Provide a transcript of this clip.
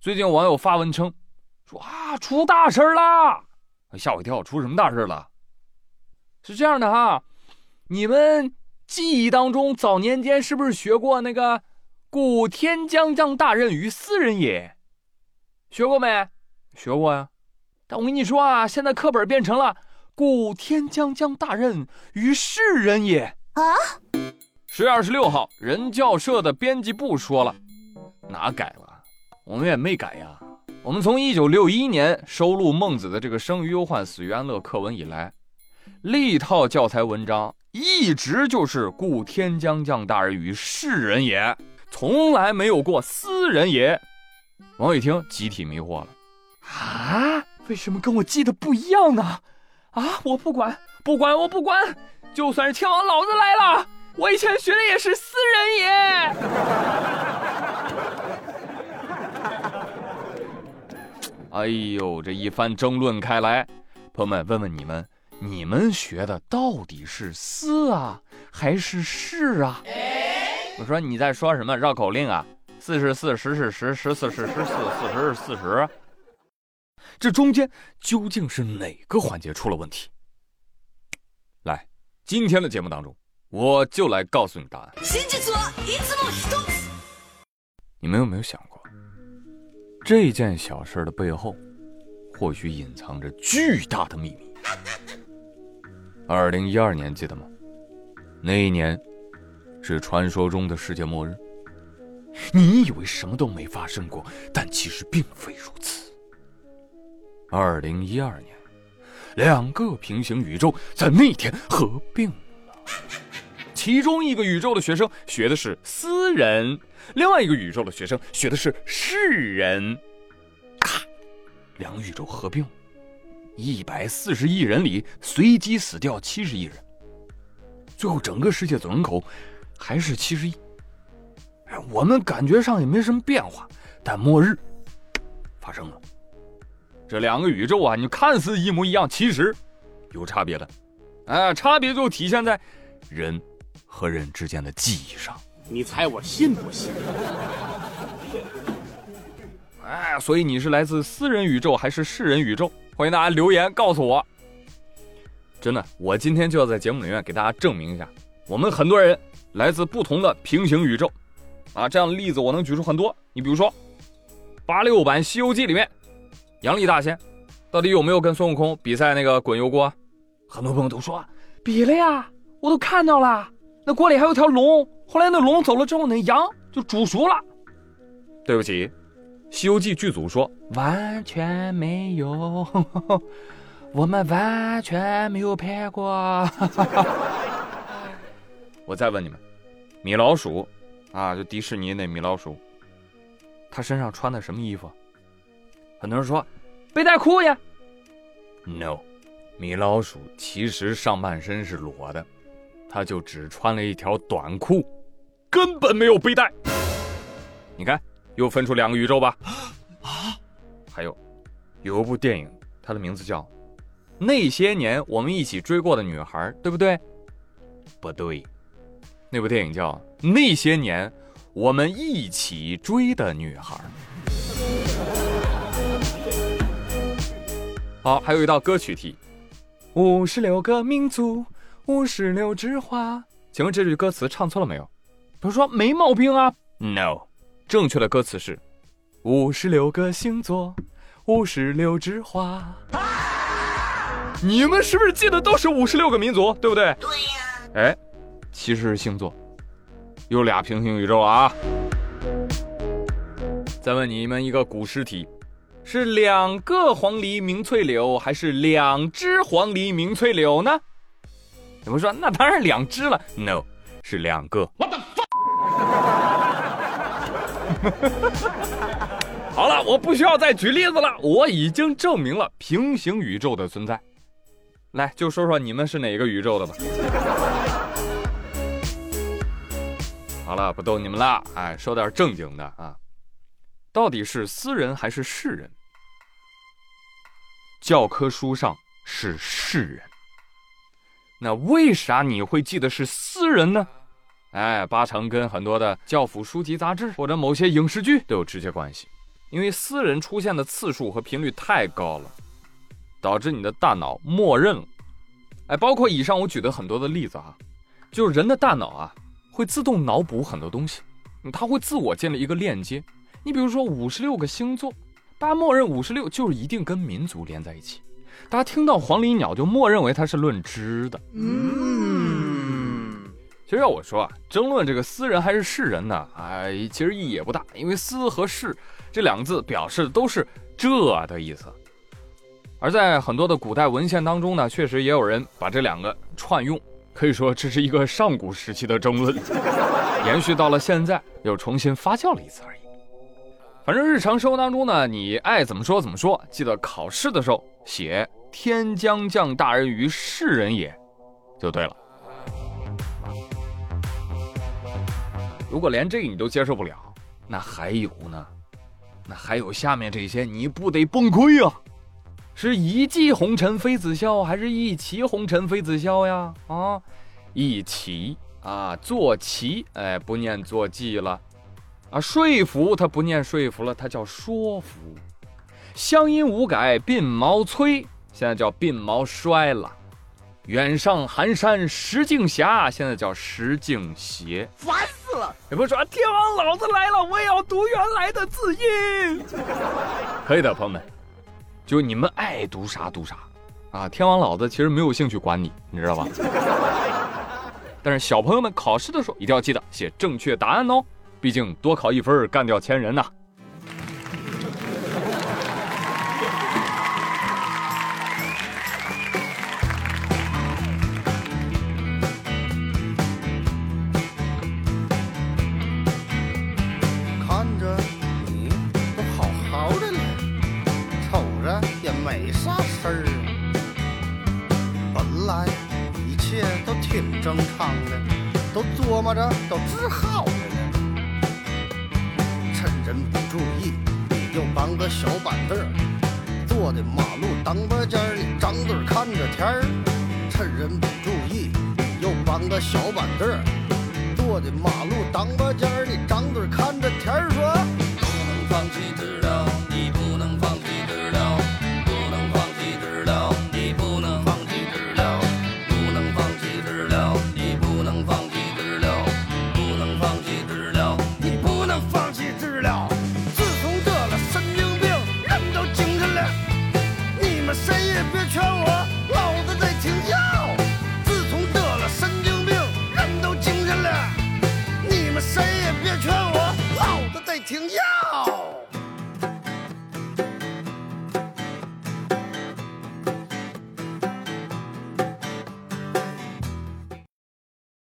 最近网友发文称，说啊出大事啦，吓我一跳，出什么大事了？是这样的哈，你们记忆当中早年间是不是学过那个“故天将降大任于斯人也”？学过没？学过呀。但我跟你说啊，现在课本变成了“故天将降大任于世人也”啊。十月二十六号，人教社的编辑部说了，哪改了？我们也没改呀。我们从一九六一年收录孟子的这个“生于忧患，死于安乐”课文以来，历套教材文章一直就是“故天将降大任于世人也”，从来没有过“斯人也”。网友一听，集体迷惑了啊！为什么跟我记得不一样呢？啊！我不管，不管，我不管！就算是天王老子来了！我以前学的也是私人也。哎呦，这一番争论开来，朋友们，问问你们，你们学的到底是四啊，还是是啊？我说你在说什么绕口令啊？四是四十是十，十四是十四，四十是四十。这中间究竟是哪个环节出了问题？来，今天的节目当中。我就来告诉你答案。你们有没有想过，这件小事的背后，或许隐藏着巨大的秘密？二零一二年记得吗？那一年，是传说中的世界末日。你以为什么都没发生过，但其实并非如此。二零一二年，两个平行宇宙在那天合并。其中一个宇宙的学生学的是私人，另外一个宇宙的学生学的是世人。咔，两个宇宙合并，一百四十亿人里随机死掉七十亿人，最后整个世界总人口还是七十亿。哎，我们感觉上也没什么变化，但末日发生了。这两个宇宙啊，你看似一模一样，其实有差别的。哎，差别就体现在人。和人之间的记忆上，你猜我信不信？哎，所以你是来自私人宇宙还是世人宇宙？欢迎大家留言告诉我。真的，我今天就要在节目里面给大家证明一下，我们很多人来自不同的平行宇宙。啊，这样的例子我能举出很多。你比如说，八六版《西游记》里面，杨丽大仙到底有没有跟孙悟空比赛那个滚油锅？很多朋友都说比了呀，我都看到了。那锅里还有条龙，后来那龙走了之后，那羊就煮熟了。对不起，《西游记》剧组说完全没有，我们完全没有拍过。我再问你们，米老鼠啊，就迪士尼那米老鼠，他身上穿的什么衣服？很多人说背带裤呀。No，米老鼠其实上半身是裸的。他就只穿了一条短裤，根本没有背带。你看，又分出两个宇宙吧？啊！还有，有一部电影，它的名字叫《那些年我们一起追过的女孩》，对不对？不对，那部电影叫《那些年我们一起追的女孩》。好，还有一道歌曲题：五十六个民族。五十六枝花，请问这句歌词唱错了没有？他说没毛病啊。No，正确的歌词是五十六个星座，五十六枝花。你们是不是记得都是五十六个民族，对不对？对呀。哎，其实是星座，有俩平行宇宙啊。再问你们一个古诗题：是两个黄鹂鸣翠柳，还是两只黄鹂鸣翠柳呢？怎么说？那当然两只了。No，是两个。What the fuck？好了，我不需要再举例子了，我已经证明了平行宇宙的存在。来，就说说你们是哪个宇宙的吧。好了，不逗你们了，哎，说点正经的啊。到底是私人还是世人？教科书上是世人。那为啥你会记得是私人呢？哎，八成跟很多的教辅书籍杂志或者某些影视剧都有直接关系。因为私人出现的次数和频率太高了，导致你的大脑默认了。哎，包括以上我举的很多的例子啊，就是人的大脑啊会自动脑补很多东西，它会自我建立一个链接。你比如说五十六个星座，大家默认五十六就是一定跟民族连在一起。大家听到黄鹂鸟就默认为它是论知的。嗯，其实要我说啊，争论这个私人还是世人呢，哎，其实意义也不大，因为私和世这两个字表示的都是这的意思。而在很多的古代文献当中呢，确实也有人把这两个串用，可以说这是一个上古时期的争论，延续到了现在又重新发酵了一次而已。反正日常生活当中呢，你爱怎么说怎么说，记得考试的时候写“天将降大任于世人也”，就对了。如果连这个你都接受不了，那还有呢？那还有下面这些，你不得崩溃啊？是一骑红尘妃子笑，还是一骑红尘妃子笑呀？啊，一骑啊，坐骑，哎，不念坐骑了。啊，说服他不念说服了，他叫说服。乡音无改鬓毛衰，现在叫鬓毛衰了。远上寒山石径斜，现在叫石径斜。烦死了！也不是说天王老子来了，我也要读原来的字音。可以的，朋友们，就你们爱读啥读啥。啊，天王老子其实没有兴趣管你，你知道吧？但是小朋友们考试的时候一定要记得写正确答案哦。毕竟多考一分干掉千人呐！看正常的，都琢磨着都治好了呢。趁。人不注意，你又搬个小板凳儿，坐在马路当巴尖儿里，张嘴看着天儿。趁人不注意，又搬个小板凳儿，坐在马路当巴尖儿里，张嘴看着天儿，说不能放弃。